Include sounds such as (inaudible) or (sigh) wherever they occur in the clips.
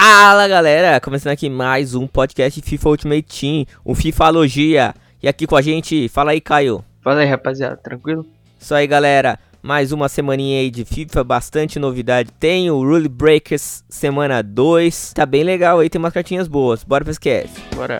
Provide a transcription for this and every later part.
Fala galera, começando aqui mais um podcast FIFA Ultimate Team, o FIFAlogia. E aqui com a gente, fala aí Caio. Fala aí rapaziada, tranquilo? Isso aí galera, mais uma semaninha aí de FIFA, bastante novidade. Tem o Rule Breakers semana 2, tá bem legal aí, tem umas cartinhas boas. Bora pro esquece. Bora.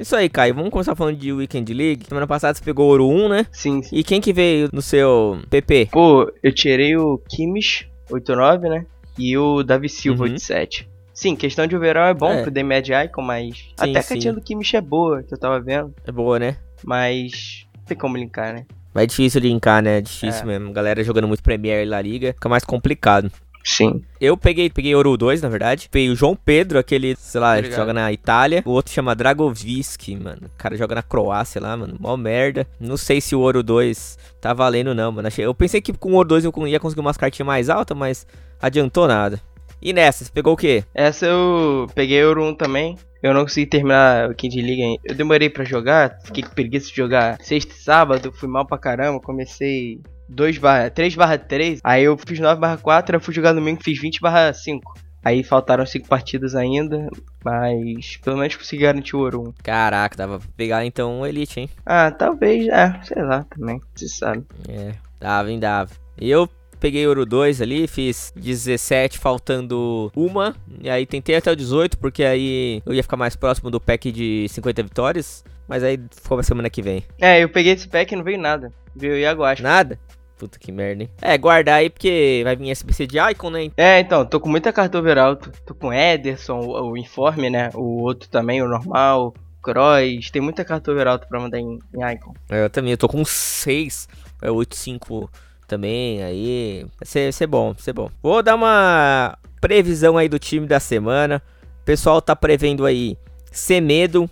Isso aí, Caio, vamos começar falando de Weekend League. Semana passada você pegou ouro 1, né? Sim, sim. E quem que veio no seu PP? Pô, eu tirei o Kimmich 89, né? E o Davi Silva Uhum. 87. Sim, questão de overall é bom É. pro The Mad Icon, mas até a sim. cartinha do Kimmich é boa, que eu tava vendo. É boa, né? Mas não tem como linkar, né? Mas é difícil linkar, né? É difícil É. mesmo. Galera jogando muito Premier e La Liga, fica mais complicado. Sim. Eu peguei, peguei Ouro 2, na verdade. Peguei o João Pedro, aquele, sei lá, Obrigado. joga na Itália. O outro chama Dragovski, mano. O cara joga na Croácia lá, mano. Mó merda. Não sei se o Ouro 2 tá valendo, não, mano. Eu pensei que com o Ouro 2 eu ia conseguir umas cartinhas mais altas, mas adiantou nada. E nessa, você pegou o quê? Essa eu peguei Euro 1 também. Eu não consegui terminar o King League ainda. Eu demorei pra jogar, fiquei com preguiça de jogar sexta e sábado, fui mal pra caramba, comecei 2 barra, 3 barra 3, aí eu fiz 9 barra 4, eu fui jogar domingo, fiz 20 barra 5. Aí faltaram 5 partidas ainda, mas pelo menos consegui garantir o ouro 1. Caraca, dava pra pegar então o Elite, hein? Ah, talvez, é, sei lá também, você sabe. É, dava, hein, dava. Eu peguei ouro 2 ali, fiz 17 faltando uma. E aí tentei até o 18, porque aí eu ia ficar mais próximo do pack de 50 vitórias. Mas aí ficou pra semana que vem. É, eu peguei esse pack e não veio nada. Veio Iago acho. Nada? Puta que merda, hein? É, guardar aí porque vai vir SBC de Icon, né? É, então, tô com muita carta overall. Tô, tô com Ederson, o, o Informe, né? O outro também, o normal. Cross. Tem muita carta overall pra mandar em, em Icon. É, Eu também, eu tô com 6, é 8-5 também, aí vai ser, vai ser bom, vai ser bom. Vou dar uma previsão aí do time da semana. O pessoal tá prevendo aí Semedo,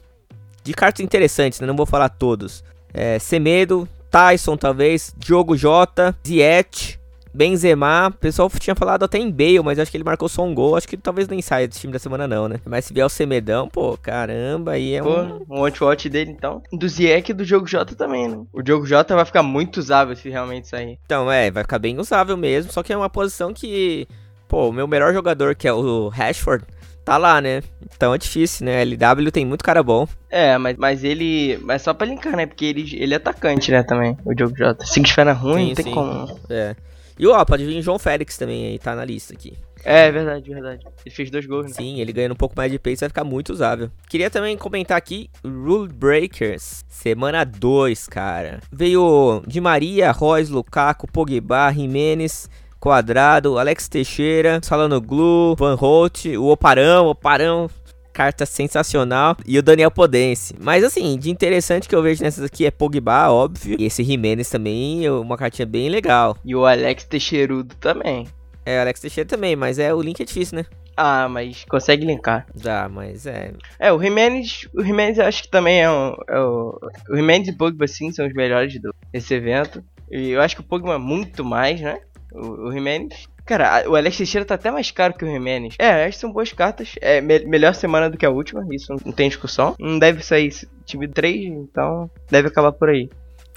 de cartas interessantes, né? Não vou falar todos. É, Semedo, Tyson talvez, Diogo Jota, Ziet, Benzema. O pessoal tinha falado até em Bale, mas acho que ele marcou só um gol. Acho que talvez nem saia desse time da semana não, né? Mas se vier o Semedão, pô, caramba, aí é Pô, um... um watch dele então. Do Ziek e do Jogo J também, né? O Jogo J vai ficar muito usável se realmente sair. Então, é, vai ficar bem usável mesmo, só que é uma posição que, pô, o meu melhor jogador, que é o Rashford, tá lá, né? Então é difícil, né? LW tem muito cara bom. É, mas, mas ele. Mas só pra linkar, né? Porque ele, ele é atacante, né? Também, o Jogo J. Se esfera ruim, Sim, não tem sim. como. É. E ó, pode vir João Félix também aí, tá na lista aqui. É, verdade, verdade. Ele fez dois gols, né? Sim, ele ganhando um pouco mais de pace vai ficar muito usável. Queria também comentar aqui Rule Breakers, semana 2, cara. Veio Di Maria, Royce, Lukaku, Pogba, Jimenez, Quadrado, Alex Teixeira, Salanoglu, Van Holt, o Oparão, Oparão, carta sensacional, e o Daniel Podense. Mas assim, de interessante que eu vejo nessas aqui é Pogba, óbvio, e esse Jimenez também, é uma cartinha bem legal. E o Alex Teixeirudo também. É, Alex Teixeira também, mas é o link é difícil, né? Ah, mas consegue linkar. Dá, mas é, É, o Jimenez, o Jimenez eu acho que também é, um, é o, o Jimenez e Pogba sim são os melhores do, desse evento. E eu acho que o Pogba muito mais, né? O, o Jimenez. Cara, o Alex Teixeira tá até mais caro que o Jimenez. É, que são boas cartas. É me- melhor semana do que a última, isso não tem discussão. Não deve sair time 3, então deve acabar por aí.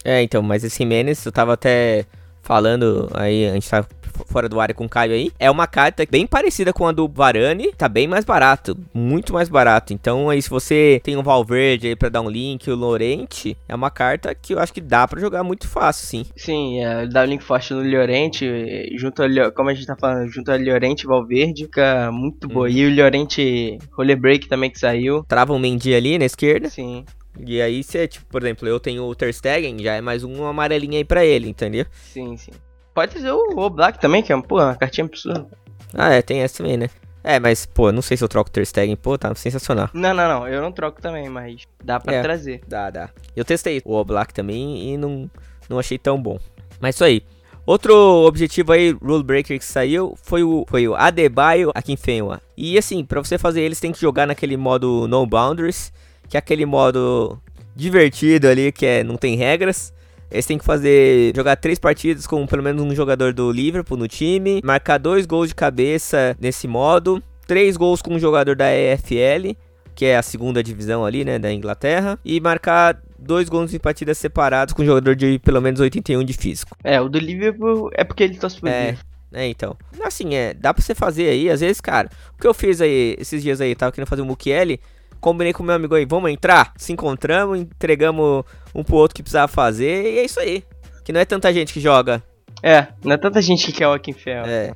É, então, mas esse Jimenez, eu tava até falando aí, a gente tá fora do área com o Caio aí. É uma carta bem parecida com a do Varane, tá bem mais barato, muito mais barato. Então, aí se você tem um Valverde aí pra dar um link, o Lorente, é uma carta que eu acho que dá pra jogar muito fácil, sim. Sim, é, dá o link forte no Llorente, eh, junto a, Lio- como a gente tá falando, junto a Llorente e Valverde, fica muito boa. Uhum. E o Llorente Roller Break também que saiu. Trava um Mendy ali na esquerda, Sim, e aí você, tipo, por exemplo, eu tenho o Ter Stegen, já é mais um amarelinho aí pra ele, entendeu? sim, sim. Pode ser o Oblak também, que é pô, uma cartinha absurda. Ah, é, tem essa também, né? É, mas, pô, não sei se eu troco o Ter Stegen, pô, tá sensacional. Não, não, não, eu não troco também, mas dá pra É. trazer. Dá, dá. Eu testei o Oblak também e não, não achei tão bom. Mas isso aí. Outro objetivo aí, Rule Breaker que saiu, foi o, foi o Adebayo aqui em Fenwa. E assim, pra você fazer eles tem que jogar naquele modo No Boundaries, que é aquele modo divertido ali, que é não tem regras. Eles têm que fazer, jogar três partidas com pelo menos um jogador do Liverpool no time, marcar dois gols de cabeça nesse modo, três gols com um jogador da EFL, que é a segunda divisão ali, né, da Inglaterra, e marcar dois gols em partidas separadas com um jogador de pelo menos 81 de físico. É, o do Liverpool é porque ele torce pro É, é, então. Assim, é, dá pra você fazer aí, às vezes, cara. O que eu fiz aí, esses dias aí, tava querendo fazer o Mukiele, combinei com meu amigo aí, vamos entrar? Se encontramos, entregamos um pro outro que precisava fazer, e é isso aí. Que não é tanta gente que joga. É, não é tanta gente que quer o Akinfel. É.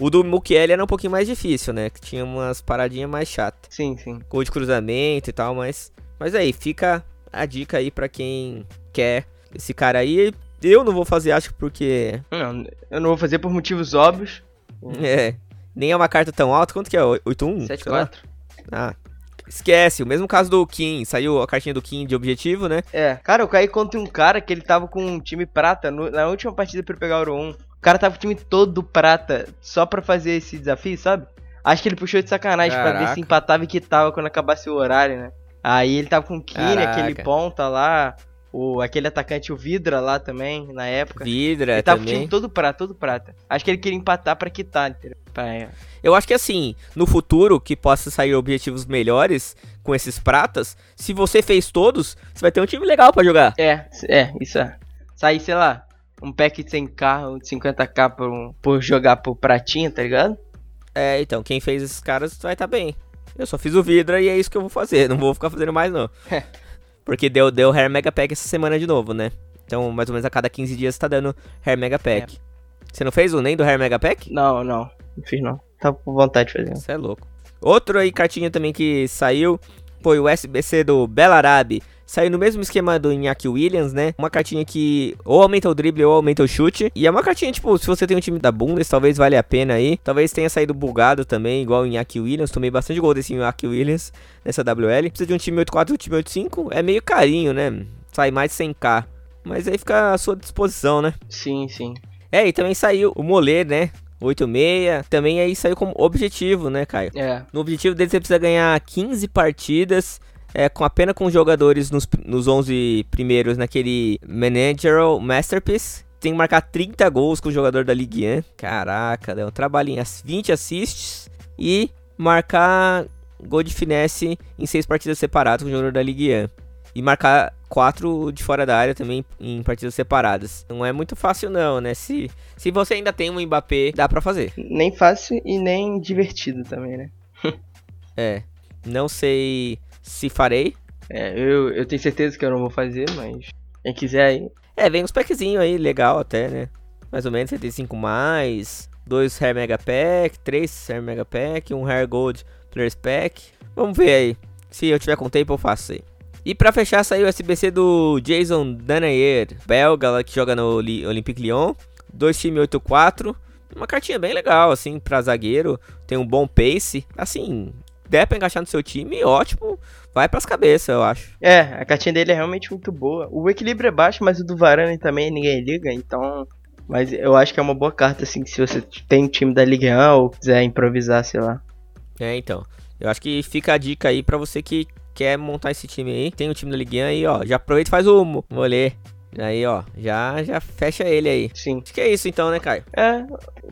O do Mukiele era um pouquinho mais difícil, né? Que tinha umas paradinhas mais chatas. Sim, sim. Gol de cruzamento e tal, mas. Mas aí, fica a dica aí pra quem quer esse cara aí. Eu não vou fazer, acho que porque. Não, eu não vou fazer por motivos óbvios. (laughs) É. Nem é uma carta tão alta. Quanto que é? 8-1? Sei lá. 7-4. Ah. Esquece, o mesmo caso do Kim. Saiu a cartinha do Kim de objetivo, né? É, cara, eu caí contra um cara que ele tava com um time prata no- na última partida pra pegar o Ouro 1. O cara tava com o time todo prata só pra fazer esse desafio, sabe? Acho que ele puxou de sacanagem pra ver Caraca. se empatava e quitava quando acabasse o horário, né? Aí ele tava com o Kine, Caraca. aquele ponta lá, o, aquele atacante, o Vidra lá também, na época. Vidra ele tava o também. time todo prata, todo prata. Acho que ele queria empatar pra quitar, entendeu? Pra- Eu acho que assim, no futuro, que possa sair objetivos melhores com esses pratas, se você fez todos, você vai ter um time legal pra jogar. É, é, isso é. Sair, sei lá, um pack de 100k ou de 50k por, por jogar por pratinha, tá ligado? É, então, quem fez esses caras vai estar bem. Eu só fiz o Vidra e é isso que eu vou fazer. Não vou ficar fazendo mais, não. (laughs) Porque deu, deu Hair Mega Pack essa semana de novo, né? Então, mais ou menos a cada 15 dias tá dando Hair Mega Pack. Você não fez o nem do Hair Mega Pack? Não, não, não fiz não. Tava com vontade de fazer. Você é louco. Outro aí, cartinha também que saiu, foi o SBC do Belarabe. Saiu no mesmo esquema do Iñaki Williams, né? Uma cartinha que ou aumenta o drible ou aumenta o chute. E é uma cartinha, tipo, se você tem um time da Bundes, talvez valha a pena aí. Talvez tenha saído bugado também, igual o Iñaki Williams. Tomei bastante gol desse Iñaki Williams nessa WL. Precisa de um time 8-4 e um time 8-5. É meio carinho, né? Sai mais de 100k. Mas aí fica à sua disposição, né? Sim, sim. É, e também saiu o Moler, né? 8-6. Também aí saiu como objetivo, né, Caio? É. No objetivo dele você precisa ganhar 15 partidas, é, com apenas com jogadores nos, nos 11 primeiros naquele Managerial Masterpiece. Tem que marcar 30 gols com o jogador da Ligue 1. Caraca, deu um trabalhinho. As 20 assists e marcar gol de finesse em 6 partidas separadas com o jogador da Ligue 1. E marcar 4 de fora da área também em partidas separadas. Não é muito fácil não, né? Se, se você ainda tem um Mbappé, dá pra fazer. Nem fácil e nem divertido também, né? (laughs) É, não sei se farei. É, eu, eu tenho certeza que eu não vou fazer, mas quem quiser aí. É, vem uns packzinhos aí, legal até, né? Mais ou menos 75 mais, dois Hair Mega Pack, três Hair Mega Pack, um Hair Gold Players Pack. Vamos ver aí. Se eu tiver com tempo, eu faço aí. E pra fechar, saiu o SBC do Jason Danayer, belga lá que joga no Olympique Lyon. Dois time 8-4. Uma cartinha bem legal, assim, pra zagueiro. Tem um bom pace. Assim, der pra encaixar no seu time, ótimo. Vai pras cabeças, eu acho. É, a cartinha dele é realmente muito boa. O equilíbrio é baixo, mas o do Varane também ninguém liga, então. Mas eu acho que é uma boa carta, assim, se você tem um time da Ligue 1 ou quiser improvisar, sei lá. É, então. Eu acho que fica a dica aí pra você que quer montar esse time aí. Tem um time da Ligue 1 aí, ó. Já aproveita e faz o mo- molê. Aí, ó. Já, já fecha ele aí. Sim. Acho que é isso então, né, Caio? É,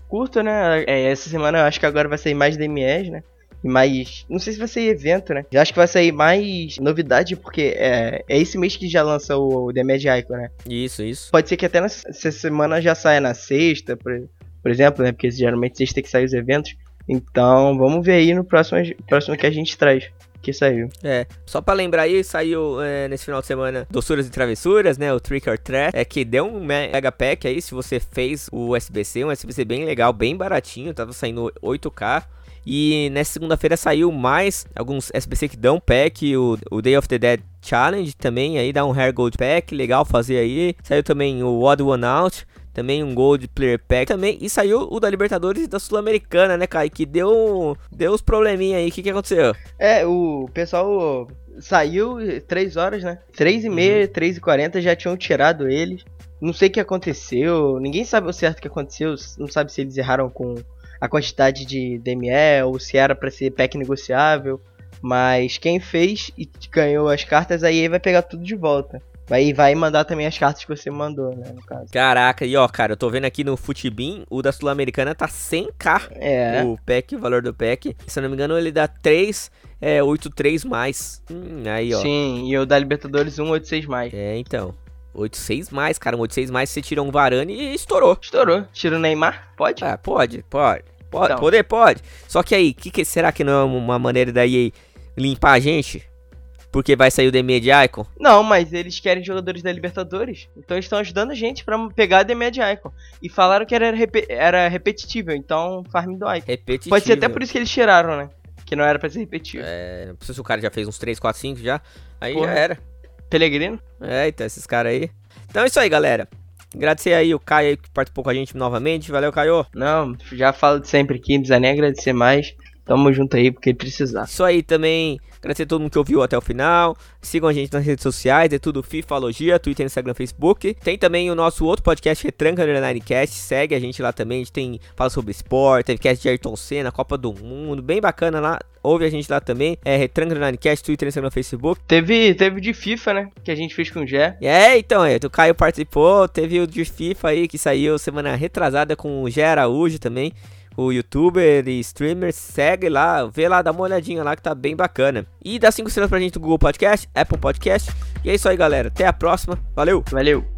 curto, né? É, essa semana eu acho que agora vai sair mais DMS, né? Mais. Não sei se vai sair evento, né? Já acho que vai sair mais novidade, porque é, é esse mês que já lança o DMS Icon, né? Isso, isso. Pode ser que até nessa essa semana já saia na sexta, por, por exemplo, né? Porque geralmente sexta tem que sair os eventos. Então, vamos ver aí no próximo, próximo que a gente traz. Que saiu. É, só pra lembrar aí, saiu é, nesse final de semana Doçuras e Travessuras, né? O Trick or Treat. É que deu um mega pack aí, se você fez o SBC, um SBC bem legal, bem baratinho, tava saindo 8k. E nessa segunda-feira saiu mais alguns SBC que dão pack, o, o Day of the Dead Challenge também, aí dá um Hair Gold Pack, legal fazer aí. Saiu também o Odd One Out, também um Gold Player Pack também. E saiu o da Libertadores e da Sul-Americana, né, Kai? Que deu, deu uns probleminha aí. O que, que aconteceu? É, o pessoal saiu 3 horas, né? 3 e meia, 3 e 40 já tinham tirado eles. Não sei o que aconteceu, ninguém sabe o certo que aconteceu, não sabe se eles erraram com a quantidade de DME ou se era pra ser pack negociável. Mas quem fez e ganhou as cartas aí vai pegar tudo de volta. Vai, vai mandar também as cartas que você mandou, né, no caso. Caraca, e ó, cara, eu tô vendo aqui no Futibin, o da Sul-Americana tá 100k. É. O pack, o valor do pack. Se eu não me engano, ele dá 3, é, 83 mais. Hum, aí, ó. Sim, e o da Libertadores 186 mais. É, então. 86 mais, cara. Um 86 mais, você tira um Varane e estourou. Estourou. Tira o Neymar? Pode? Ah, pode, pode. Pode, Então. poder pode. Só que aí, que, que será que não é uma maneira daí limpar a gente? Porque vai sair o Demi de Icon? Não, mas eles querem jogadores da Libertadores. Então eles estão ajudando a gente pra pegar a Demed Icon. E falaram que era, repe- era repetitivo, então farm do Icon. Repetitivo. Pode ser até por isso que eles tiraram, né? Que não era pra ser repetitivo. É, não sei se o cara já fez uns 3, 4, 5 já. Aí Porra. já era. Pelegrino? É, então esses caras aí. Então é isso aí, galera. Agradecer aí o Caio aí que participou com a gente novamente. Valeu, Caio. Não, já falo de sempre aqui, não precisa nem agradecer mais. Tamo junto aí, porque precisar. Isso aí também. Agradecer a todo mundo que ouviu até o final. Sigam a gente nas redes sociais, é tudo Fifalogia, Twitter, Instagram, Facebook. Tem também o nosso outro podcast, Retranca Underline Cast. Segue a gente lá também. A gente tem, fala sobre esporte, teve cast de Ayrton Senna, Copa do Mundo. Bem bacana lá. Ouve a gente lá também. É Retranca Underline Cast, Twitter, Instagram, Facebook. Teve, teve de FIFA, né? Que a gente fez com o Gé. É, então, é, o Caio participou, teve o de FIFA aí que saiu semana retrasada com o Gé Araújo também, o youtuber e streamer, segue lá, vê lá, dá uma olhadinha lá que tá bem bacana. E dá 5 estrelas pra gente no Google Podcast, Apple Podcast. E é isso aí, galera, até a próxima, valeu! Valeu!